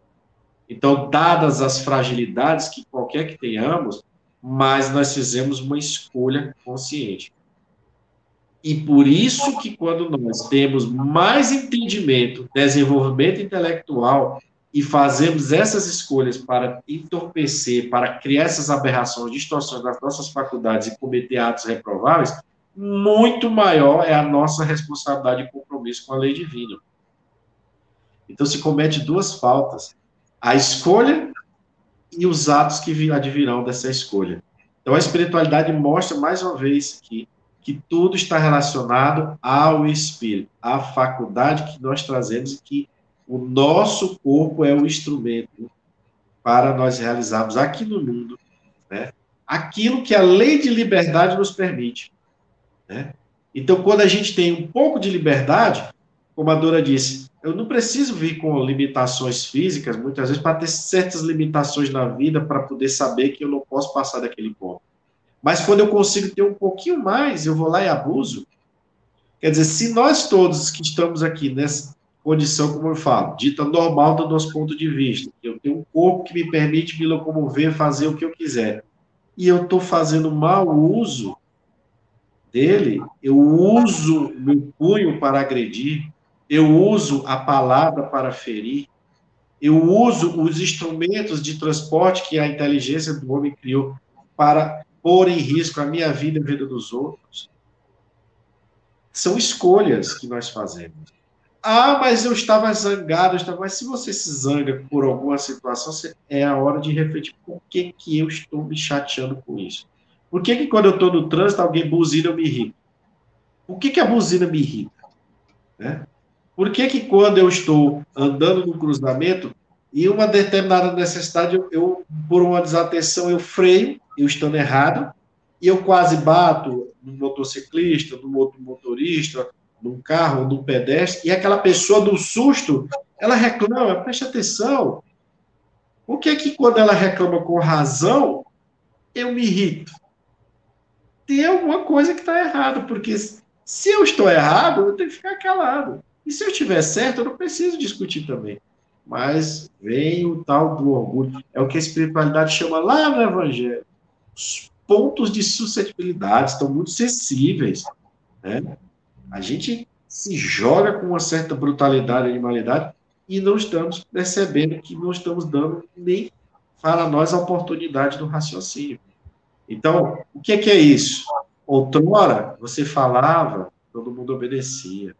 Então, dadas as fragilidades que qualquer que tenhamos, mas nós fizemos uma escolha consciente. E por isso que quando nós temos mais entendimento, desenvolvimento intelectual e fazemos essas escolhas para entorpecer, para criar essas aberrações, distorções das nossas faculdades e cometer atos reprováveis, muito maior é a nossa responsabilidade e compromisso com a lei divina. Então se comete duas faltas: a escolha e os atos que advirão dessa escolha. Então a espiritualidade mostra mais uma vez que que tudo está relacionado ao espírito, à faculdade que nós trazemos e que o nosso corpo é o instrumento para nós realizarmos aqui no mundo, né, aquilo que a lei de liberdade nos permite. Né? Então, quando a gente tem um pouco de liberdade, como a Dora disse, eu não preciso vir com limitações físicas, muitas vezes, para ter certas limitações na vida, para poder saber que eu não posso passar daquele ponto. Mas quando eu consigo ter um pouquinho mais, eu vou lá e abuso. Quer dizer, se nós todos que estamos aqui nessa condição, como eu falo, dita normal do nosso ponto de vista, eu tenho um corpo que me permite me locomover, fazer o que eu quiser, e eu estou fazendo mau uso dele, eu uso meu punho para agredir, eu uso a palavra para ferir, eu uso os instrumentos de transporte que a inteligência do homem criou para pôr em risco a minha vida e a vida dos outros. São escolhas que nós fazemos. Ah, mas eu estava zangado, eu estava... mas se você se zanga por alguma situação, é a hora de refletir por que, que eu estou me chateando com isso. Por que, que quando eu estou no trânsito, alguém buzina, eu me irrito? Por que, que a buzina me irrita? Né? Por que, que quando eu estou andando no cruzamento, e uma determinada necessidade, eu, eu, por uma desatenção, eu freio, eu estando errado, e eu quase bato no motociclista, no outro motorista, num carro, num pedestre, e aquela pessoa, do susto, ela reclama, preste atenção. Por que que quando ela reclama com razão, eu me irrito? Tem alguma coisa que está errada, porque se eu estou errado, eu tenho que ficar calado. E se eu estiver certo, eu não preciso discutir também mas vem o tal do orgulho. É o que a espiritualidade chama lá no Evangelho. Os pontos de suscetibilidade estão muito sensíveis. Né? A gente se joga com uma certa brutalidade animalidade e não estamos percebendo que não estamos dando nem para nós a oportunidade do raciocínio. Então, o que é, que é isso? Outrora, você falava, todo mundo obedecia.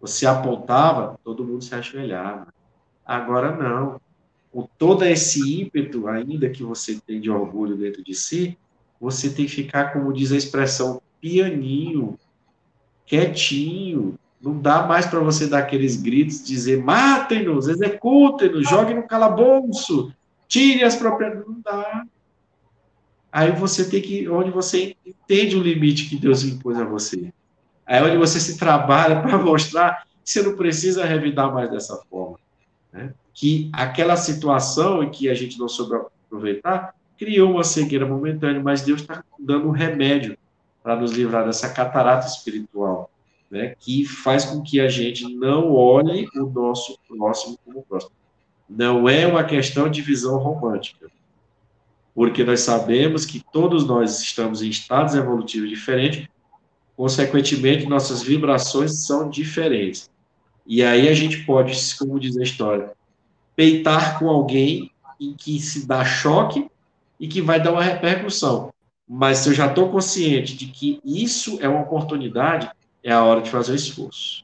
Você apontava, todo mundo se ajoelhava. Agora não. Com todo esse ímpeto ainda que você tem de orgulho dentro de si, você tem que ficar, como diz a expressão, pianinho, quietinho. Não dá mais para você dar aqueles gritos, dizer matem-nos, executem-nos, joguem no calabouço, tirem as propriedades. Não dá. Aí você tem que, onde você entende o limite que Deus impôs a você. Aí onde você se trabalha (laughs) para mostrar que você não precisa revidar mais dessa forma. Né? Que aquela situação em que a gente não soube aproveitar criou uma cegueira momentânea, mas Deus está dando um remédio para nos livrar dessa catarata espiritual, né, que faz com que a gente não olhe o nosso próximo como próximo. Não é uma questão de visão romântica, porque nós sabemos que todos nós estamos em estados evolutivos diferentes, consequentemente, nossas vibrações são diferentes. E aí a gente pode, como diz a história, peitar com alguém em que se dá choque e que vai dar uma repercussão. Mas se eu já estou consciente de que isso é uma oportunidade, é a hora de fazer o esforço.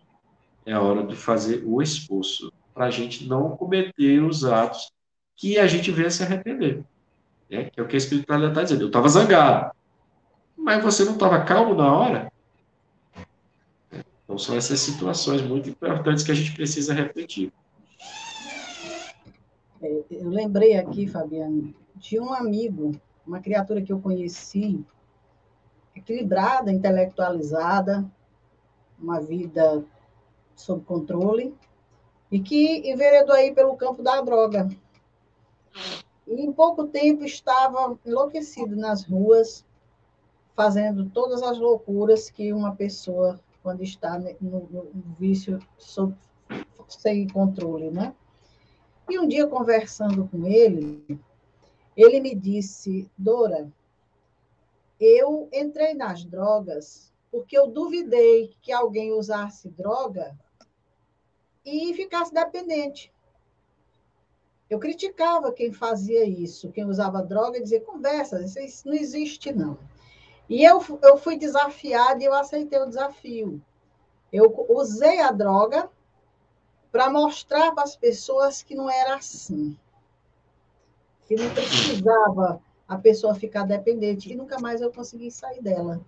É a hora de fazer o esforço para a gente não cometer os atos que a gente venha se arrepender. Né? Que é o que a espiritualidade está dizendo. Eu estava zangado, mas você não estava calmo na hora? Então, são essas situações muito importantes que a gente precisa refletir. É, eu lembrei aqui, Fabiano, de um amigo, uma criatura que eu conheci, equilibrada, intelectualizada, uma vida sob controle, e que enveredou aí pelo campo da droga. E em pouco tempo estava enlouquecido nas ruas, fazendo todas as loucuras que uma pessoa, quando está no, no vício sob, sem controle, né? E um dia, conversando com ele, ele me disse, Dora, eu entrei nas drogas porque eu duvidei que alguém usasse droga e ficasse dependente. Eu criticava quem fazia isso, quem usava droga, e dizia, conversa, isso não existe, não. E eu, eu fui desafiada e eu aceitei o desafio. Eu usei a droga para mostrar para as pessoas que não era assim que não precisava a pessoa ficar dependente, e nunca mais eu consegui sair dela.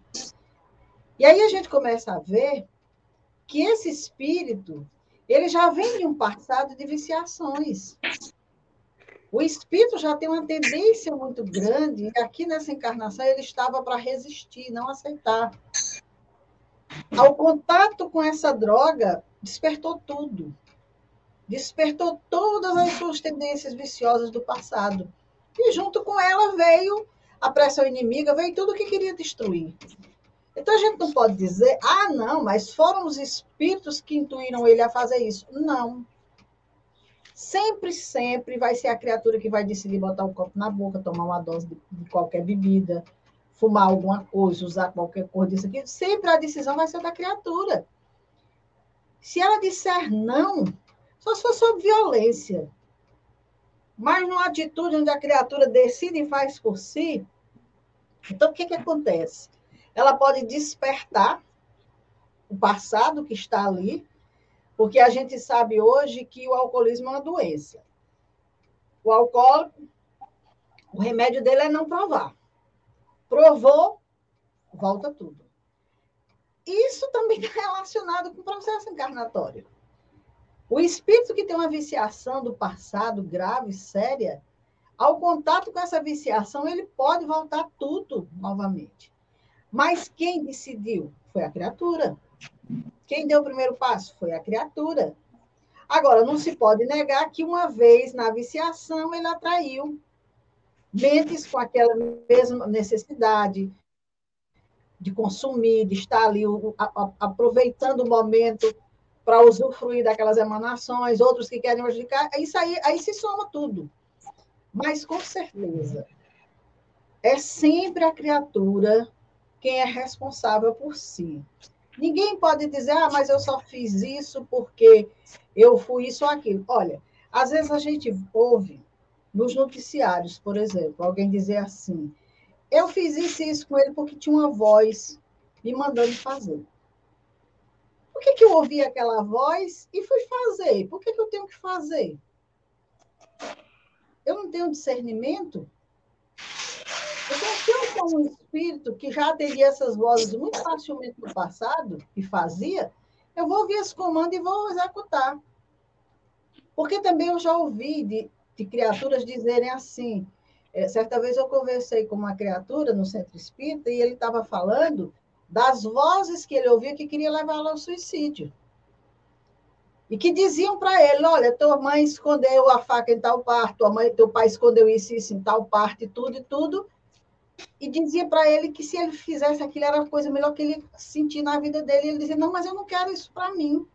E aí a gente começa a ver que esse espírito, ele já vem de um passado de viciações. O espírito já tem uma tendência muito grande, e aqui nessa encarnação ele estava para resistir, não aceitar. Ao contato com essa droga, despertou tudo despertou todas as suas tendências viciosas do passado. E junto com ela veio a pressão inimiga, veio tudo que queria destruir. Então a gente não pode dizer, ah, não, mas foram os espíritos que intuíram ele a fazer isso. Não. Sempre, sempre vai ser a criatura que vai decidir botar o copo na boca, tomar uma dose de, de qualquer bebida, fumar alguma coisa, usar qualquer coisa disso aqui. Sempre a decisão vai ser da criatura. Se ela disser não, só se for sobre violência. Mas numa atitude onde a criatura decide e faz por si, então o que, que acontece? Ela pode despertar o passado que está ali, porque a gente sabe hoje que o alcoolismo é uma doença. O alcoólico, o remédio dele é não provar. Provou, volta tudo. Isso também está (laughs) relacionado com o processo encarnatório. O espírito que tem uma viciação do passado grave, séria, ao contato com essa viciação, ele pode voltar tudo novamente. Mas quem decidiu? Foi a criatura. Quem deu o primeiro passo? Foi a criatura. Agora, não se pode negar que uma vez na viciação ele atraiu mentes com aquela mesma necessidade de consumir, de estar ali aproveitando o momento para usufruir daquelas emanações, outros que querem prejudicar, isso aí, aí se soma tudo. Mas, com certeza, é sempre a criatura quem é responsável por si. Ninguém pode dizer, ah, mas eu só fiz isso porque eu fui isso ou aquilo. Olha, às vezes a gente ouve nos noticiários, por exemplo, alguém dizer assim: eu fiz isso e isso com ele porque tinha uma voz me mandando fazer. Por que, que eu ouvi aquela voz e fui fazer? Por que, que eu tenho que fazer? Eu não tenho discernimento? Então, se eu sou um espírito que já teria essas vozes muito facilmente no passado, e fazia, eu vou ouvir esse comando e vou executar. Porque também eu já ouvi de, de criaturas dizerem assim. É, certa vez eu conversei com uma criatura no centro espírita e ele estava falando das vozes que ele ouvia que queria levá-lo ao suicídio. E que diziam para ele: olha, tua mãe escondeu a faca em tal parte, tua mãe, teu pai escondeu isso, isso em tal parte, tudo e tudo. E dizia para ele que se ele fizesse aquilo era a coisa melhor que ele sentir na vida dele. E ele dizia: não, mas eu não quero isso para mim.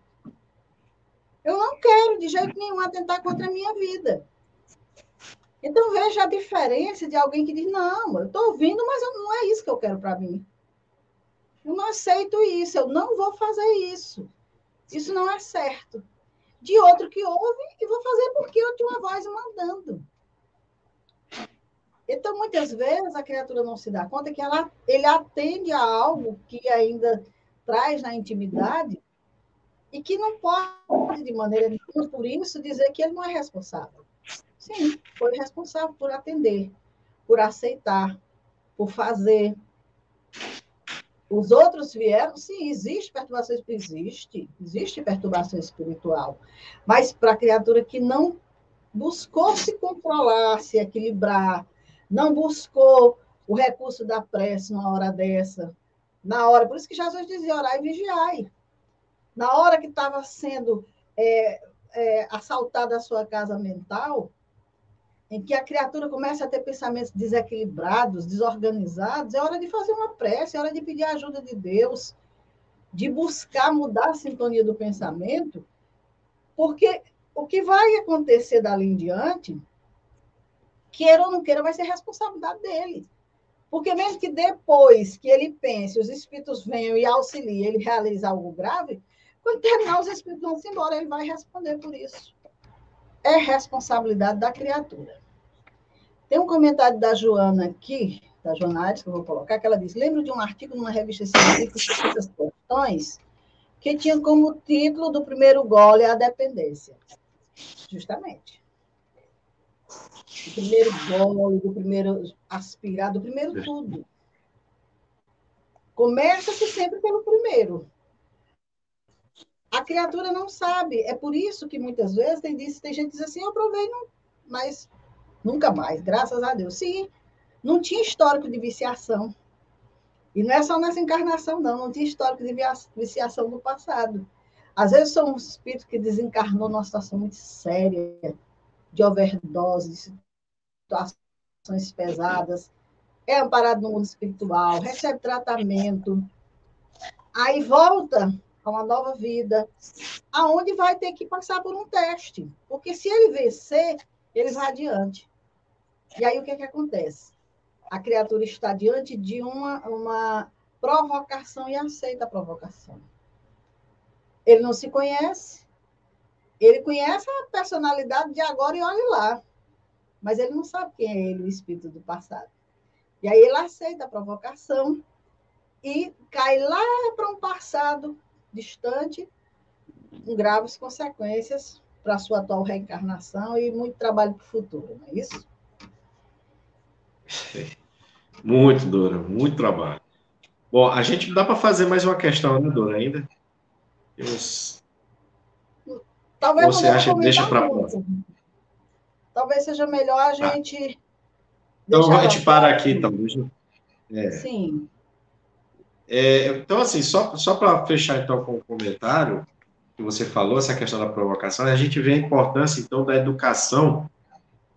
Eu não quero de jeito nenhum atentar contra a minha vida. Então veja a diferença de alguém que diz: não, eu estou ouvindo, mas não é isso que eu quero para mim. Eu não aceito isso, eu não vou fazer isso. Isso não é certo. De outro que ouve e vou fazer porque eu tenho uma voz mandando. Então, muitas vezes, a criatura não se dá conta que ela, ele atende a algo que ainda traz na intimidade e que não pode, de maneira nenhuma, por isso, dizer que ele não é responsável. Sim, foi responsável por atender, por aceitar, por fazer, os outros vieram, sim, existe perturbação existe, existe perturbação espiritual. Mas para a criatura que não buscou se controlar, se equilibrar, não buscou o recurso da prece numa hora dessa, na hora, por isso que Jesus dizia, orar e vigiai. Na hora que estava sendo é, é, assaltada a sua casa mental, em que a criatura começa a ter pensamentos desequilibrados, desorganizados, é hora de fazer uma prece, é hora de pedir a ajuda de Deus, de buscar mudar a sintonia do pensamento, porque o que vai acontecer dali em diante, queira ou não queira, vai ser responsabilidade dele. Porque mesmo que depois que ele pense, os espíritos venham e auxiliem ele realizar algo grave, quando terminar, os espíritos vão se embora, ele vai responder por isso é responsabilidade da criatura. Tem um comentário da Joana aqui, da Joana Aires, que eu vou colocar, que ela diz: lembro de um artigo numa revista científica essas questões, que tinha como título do primeiro gole a dependência. Justamente. O primeiro gole, do primeiro aspirar, do primeiro tudo. Começa-se sempre pelo primeiro. A criatura não sabe. É por isso que muitas vezes tem, tem gente que diz assim, eu provei, não, mas nunca mais, graças a Deus. Sim, não tinha histórico de viciação. E não é só nessa encarnação, não. Não tinha histórico de viciação no passado. Às vezes são um espírito que desencarnou numa situação muito séria, de overdose, de situações pesadas, é amparado no mundo espiritual, recebe tratamento, aí volta a uma nova vida, aonde vai ter que passar por um teste. Porque se ele vencer, ele vai adiante. E aí o que, é que acontece? A criatura está diante de uma, uma provocação e aceita a provocação. Ele não se conhece, ele conhece a personalidade de agora e olha lá. Mas ele não sabe quem é ele, o espírito do passado. E aí ele aceita a provocação e cai lá para um passado distante, com graves consequências para a sua atual reencarnação e muito trabalho para o futuro, não é isso? (laughs) Muito, Dora, muito trabalho. Bom, a gente dá para fazer mais uma questão, né, Dora, ainda? Talvez você acha que deixa para Talvez seja melhor a tá. gente. Ah. Então a gente para aqui, então. É. Sim. É, então, assim, só, só para fechar então com o comentário que você falou, essa questão da provocação, a gente vê a importância, então, da educação,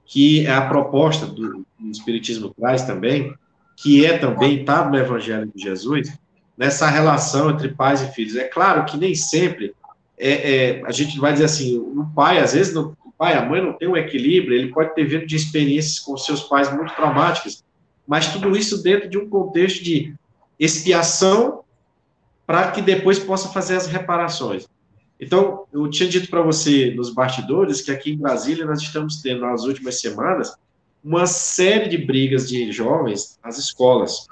que é a proposta do, do Espiritismo traz também, que é também, está no Evangelho de Jesus, nessa relação entre pais e filhos. É claro que nem sempre é, é, a gente vai dizer assim, o pai, às vezes, não, o pai, a mãe não tem um equilíbrio, ele pode ter vindo de experiências com seus pais muito traumáticas, mas tudo isso dentro de um contexto de expiação para que depois possa fazer as reparações. Então, eu tinha dito para você nos bastidores que aqui em Brasília nós estamos tendo, nas últimas semanas, uma série de brigas de jovens nas escolas,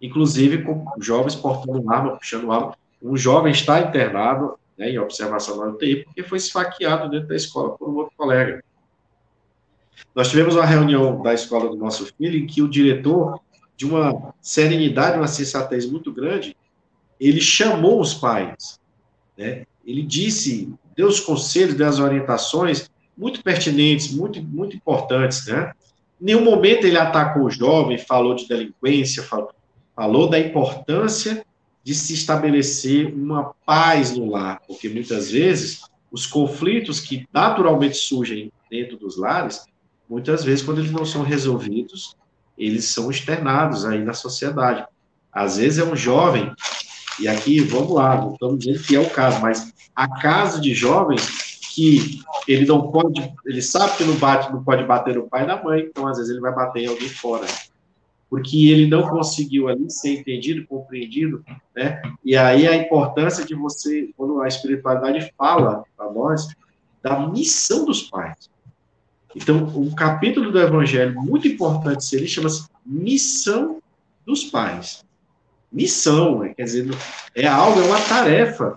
inclusive com jovens portando arma, puxando arma. Um jovem está internado né, em observação na UTI porque foi esfaqueado dentro da escola por um outro colega. Nós tivemos uma reunião da escola do nosso filho em que o diretor, de uma serenidade, uma sensatez muito grande, ele chamou os pais, né? Ele disse, deu os conselhos, deu as orientações muito pertinentes, muito, muito importantes, né? Nenhum momento ele atacou o jovem, falou de delinquência, falou, falou da importância de se estabelecer uma paz no lar, porque muitas vezes os conflitos que naturalmente surgem dentro dos lares, muitas vezes quando eles não são resolvidos, eles são externados aí na sociedade. Às vezes é um jovem, e aqui, vamos lá, não estamos dizendo que é o caso, mas a casa de jovens que ele não pode, ele sabe que não bate, não pode bater no pai e na mãe, então às vezes ele vai bater em alguém fora porque ele não conseguiu ali ser entendido, compreendido, né? E aí a importância de você, quando a espiritualidade fala para nós, da missão dos pais. Então, um capítulo do Evangelho muito importante se ele chama-se Missão dos Pais. Missão, né? quer dizer, é algo, é uma tarefa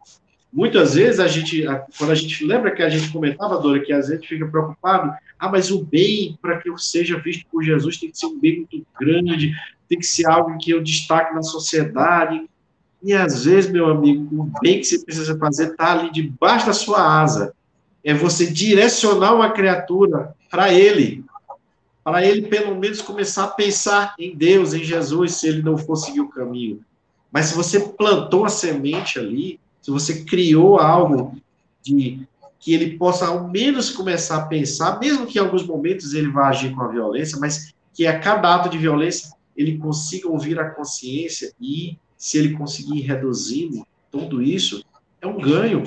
Muitas vezes a gente, quando a gente lembra que a gente comentava, Dora, que às vezes fica preocupado, ah, mas o bem, para que eu seja visto por Jesus, tem que ser um bem muito grande, tem que ser algo que eu destaque na sociedade. E às vezes, meu amigo, o bem que você precisa fazer está ali debaixo da sua asa. É você direcionar uma criatura para ele, para ele pelo menos começar a pensar em Deus, em Jesus, se ele não for seguir o caminho. Mas se você plantou a semente ali, se você criou algo de que ele possa ao menos começar a pensar, mesmo que em alguns momentos ele vá agir com a violência, mas que a cada ato de violência ele consiga ouvir a consciência e se ele conseguir ir reduzindo tudo isso, é um ganho.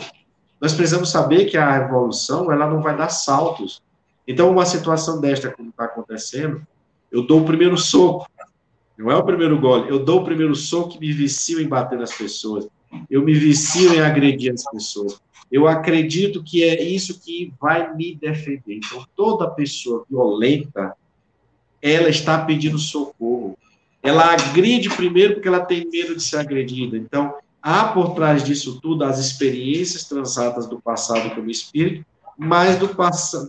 Nós precisamos saber que a evolução ela não vai dar saltos. Então, uma situação desta, como está acontecendo, eu dou o primeiro soco, não é o primeiro gole, eu dou o primeiro soco e me vicio em bater nas pessoas eu me vicio em agredir as pessoas. Eu acredito que é isso que vai me defender. Então, toda pessoa violenta, ela está pedindo socorro. Ela agride primeiro porque ela tem medo de ser agredida. Então, há por trás disso tudo as experiências transadas do passado como espírito, mas do,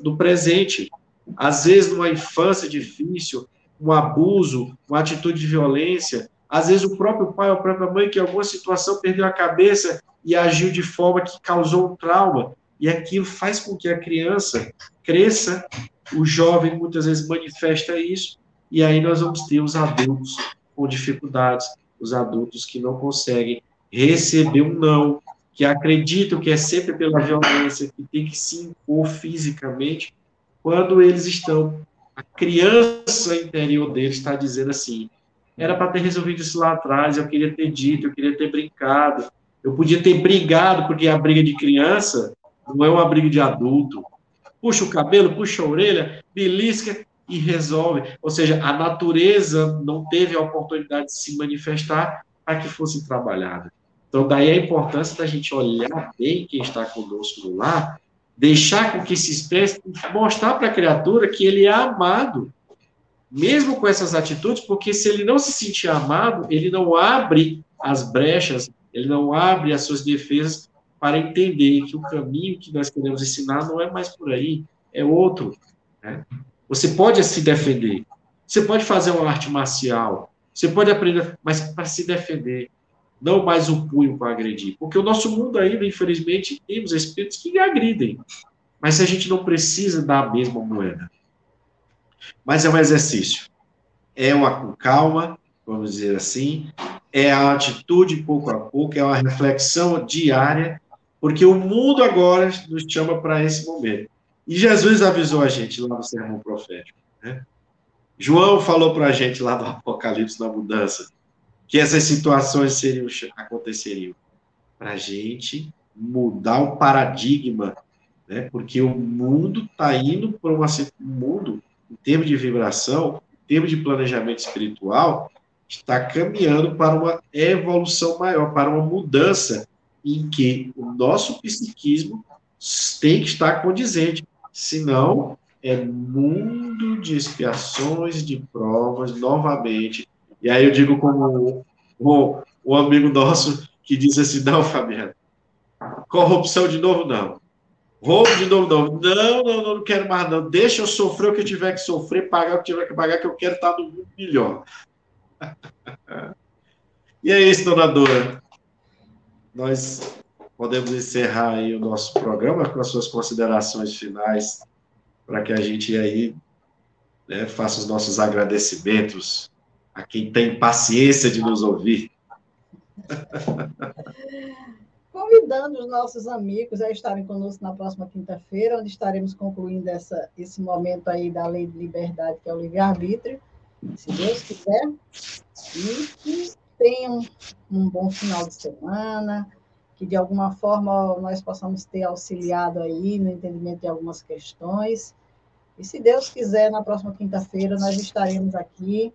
do presente. Às vezes, numa infância difícil, um abuso, uma atitude de violência, às vezes o próprio pai ou a própria mãe, que em alguma situação perdeu a cabeça e agiu de forma que causou um trauma, e aquilo faz com que a criança cresça, o jovem muitas vezes manifesta isso, e aí nós vamos ter os adultos com dificuldades, os adultos que não conseguem receber um não, que acreditam que é sempre pela violência, que tem que se impor fisicamente, quando eles estão, a criança interior deles está dizendo assim, era para ter resolvido isso lá atrás, eu queria ter dito, eu queria ter brincado. Eu podia ter brigado, porque a briga de criança não é uma briga de adulto. Puxa o cabelo, puxa a orelha, belisca e resolve. Ou seja, a natureza não teve a oportunidade de se manifestar para que fosse trabalhada. Então, daí a importância da gente olhar bem quem está conosco no lar, deixar com que se expresse, mostrar para a criatura que ele é amado, mesmo com essas atitudes, porque se ele não se sentir amado, ele não abre as brechas, ele não abre as suas defesas para entender que o caminho que nós queremos ensinar não é mais por aí, é outro. Né? Você pode se defender, você pode fazer uma arte marcial, você pode aprender, mas para se defender, não mais o punho para agredir. Porque o nosso mundo ainda, infelizmente, temos espíritos que agridem. Mas a gente não precisa dar a mesma moeda. Mas é um exercício. É uma calma, vamos dizer assim, é a atitude pouco a pouco, é uma reflexão diária, porque o mundo agora nos chama para esse momento. E Jesus avisou a gente lá no sermão profético. Né? João falou para a gente lá do Apocalipse da mudança que essas situações seriam, aconteceriam para a gente mudar o paradigma, né? porque o mundo está indo para uma, um mundo termos de vibração, em termos de planejamento espiritual, está caminhando para uma evolução maior, para uma mudança em que o nosso psiquismo tem que estar condizente, senão é mundo de expiações, de provas, novamente. E aí eu digo como o amigo nosso que diz assim, não, Fabiano, corrupção de novo, não. Vou de novo, não. Não, não, não, quero mais, não. Deixa eu sofrer o que eu tiver que sofrer, pagar o que tiver que pagar, que eu quero estar no mundo melhor. (laughs) e é isso, dona Dora. Nós podemos encerrar aí o nosso programa com as suas considerações finais, para que a gente aí né, faça os nossos agradecimentos a quem tem paciência de nos ouvir. (laughs) Convidando os nossos amigos a estarem conosco na próxima quinta-feira, onde estaremos concluindo essa, esse momento aí da lei de liberdade, que é o livre-arbítrio, se Deus quiser, e que tenham um bom final de semana, que de alguma forma nós possamos ter auxiliado aí no entendimento de algumas questões. E se Deus quiser, na próxima quinta-feira nós estaremos aqui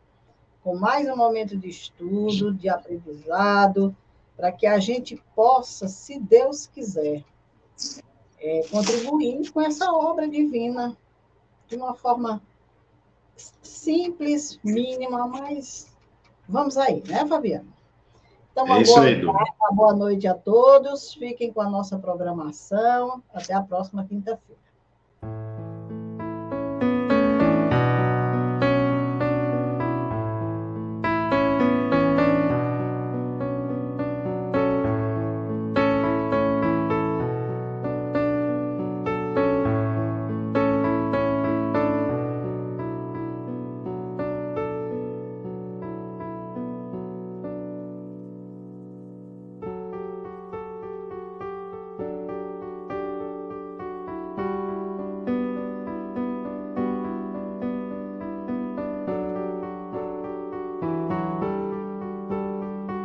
com mais um momento de estudo, de aprendizado, para que a gente possa, se Deus quiser, é, contribuir com essa obra divina de uma forma simples, mínima, mas vamos aí, né, Fabiana? Então, uma, é boa, aí, uma boa noite a todos. Fiquem com a nossa programação. Até a próxima quinta-feira.